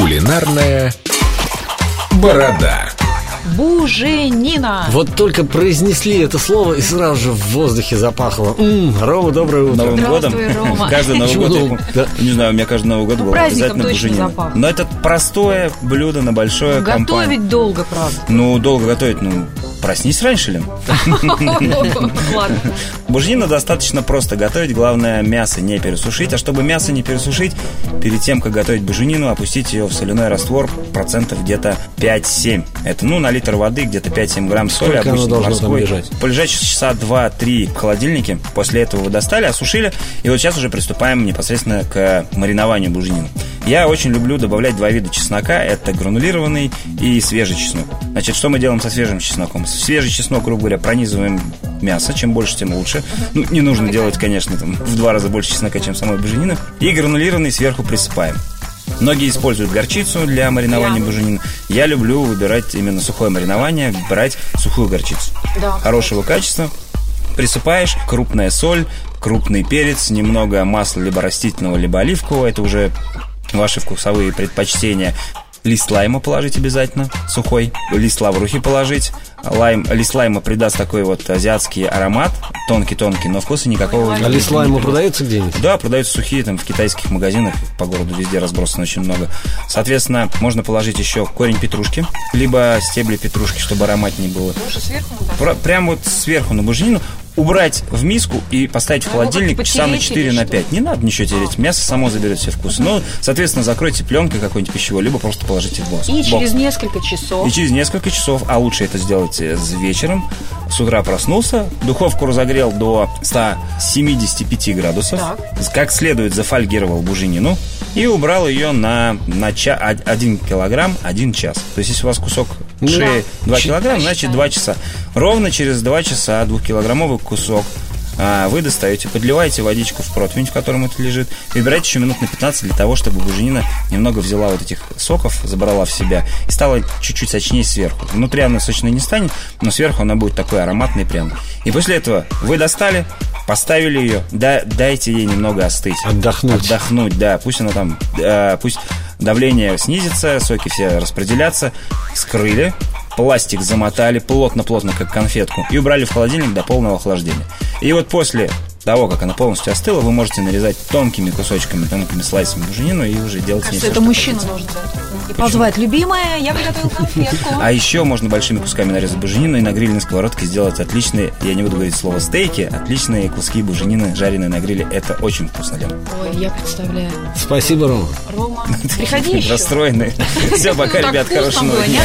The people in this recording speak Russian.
Кулинарная борода. Буженина. Вот только произнесли это слово, и сразу же в воздухе запахло. М-м, Рома, доброе утро. Новым годом. Рома. Каждый Новый год, я не знаю, у меня каждый Новый год Ну, был обязательно буженина. запах. Но это простое блюдо на большое компанию. Готовить долго, правда. Ну, долго готовить, ну, проснись раньше, Лен. Буженину достаточно просто готовить, главное мясо не пересушить. А чтобы мясо не пересушить, перед тем, как готовить буженину, опустить ее в соляной раствор процентов где-то 5-7. Это, ну, на литр воды где-то 5-7 грамм соли. Сколько оно обычно там морской. лежать? Полежать часа 2-3 в холодильнике. После этого вы достали, осушили. И вот сейчас уже приступаем непосредственно к маринованию буженины. Я очень люблю добавлять два вида чеснока. Это гранулированный и свежий чеснок. Значит, что мы делаем со свежим чесноком? Свежий чеснок, грубо говоря, пронизываем мясо. Чем больше, тем лучше. Ну, не нужно делать, конечно, там, в два раза больше чеснока, чем самой буженины. И гранулированный сверху присыпаем. Многие используют горчицу для маринования Я. буженины. Я люблю выбирать именно сухое маринование, брать сухую горчицу. Да. Хорошего качества. Присыпаешь крупная соль, крупный перец, немного масла либо растительного, либо оливкового. Это уже ваши вкусовые предпочтения. Лист лайма положить обязательно, сухой. Лист лаврухи положить. Лайм, лист лайма придаст такой вот азиатский аромат, тонкий-тонкий, но вкуса никакого не А лист лайма продается где-нибудь? Да, продаются сухие там в китайских магазинах, по городу везде разбросано очень много. Соответственно, можно положить еще корень петрушки, либо стебли петрушки, чтобы ароматнее было. Лучше сверху вот так? Про- прям вот сверху на буженину убрать в миску и поставить в А его холодильник часа на потереть 4 или на что? 5. Не надо ничего тереть, мясо само заберет все вкусы. Ну, соответственно, закройте пленкой какой-нибудь пищевой, либо просто положите в бокс. И через несколько часов. И через несколько часов, а лучше это сделать э, с вечером, с утра проснулся, духовку разогрел до 175 градусов, Так. как следует зафольгировал буженину и убрал ее на, на ча- 1 килограмм 1 час. То есть, если у вас кусок Ну шеи 2 Чи- килограмма, значит 2 часа. Ровно через 2 часа двухкилограммовый кусок а, вы достаете, подливаете водичку в противень, в котором это лежит, выбирайте еще минут на 15 для того, чтобы буженина немного взяла вот этих соков, забрала в себя и стала чуть-чуть сочнее сверху. Внутри она сочной не станет, но сверху она будет такой ароматный прям. И после этого вы достали, поставили ее, да, дайте ей немного остыть. Отдохнуть. Отдохнуть, да. Пусть она там, э, пусть давление снизится, соки все распределятся. Скрыли, пластик замотали плотно-плотно, как конфетку, и убрали в холодильник до полного охлаждения. И вот после того, как она полностью остыла, вы можете нарезать тонкими кусочками, тонкими слайсами буженину и уже делать Кажется, это что мужчина делать. И позвать, любимая, я приготовил конфетку. А еще можно большими кусками нарезать буженину и на грильной сковородке сделать отличные, я не буду говорить слово стейки, отличные куски буженины, жареные на гриле. Это очень вкусно, Лен. Ой, я представляю. Спасибо, Рома. Рома, приходи еще. Расстроенный. Все, пока, ребят, хорошего дня.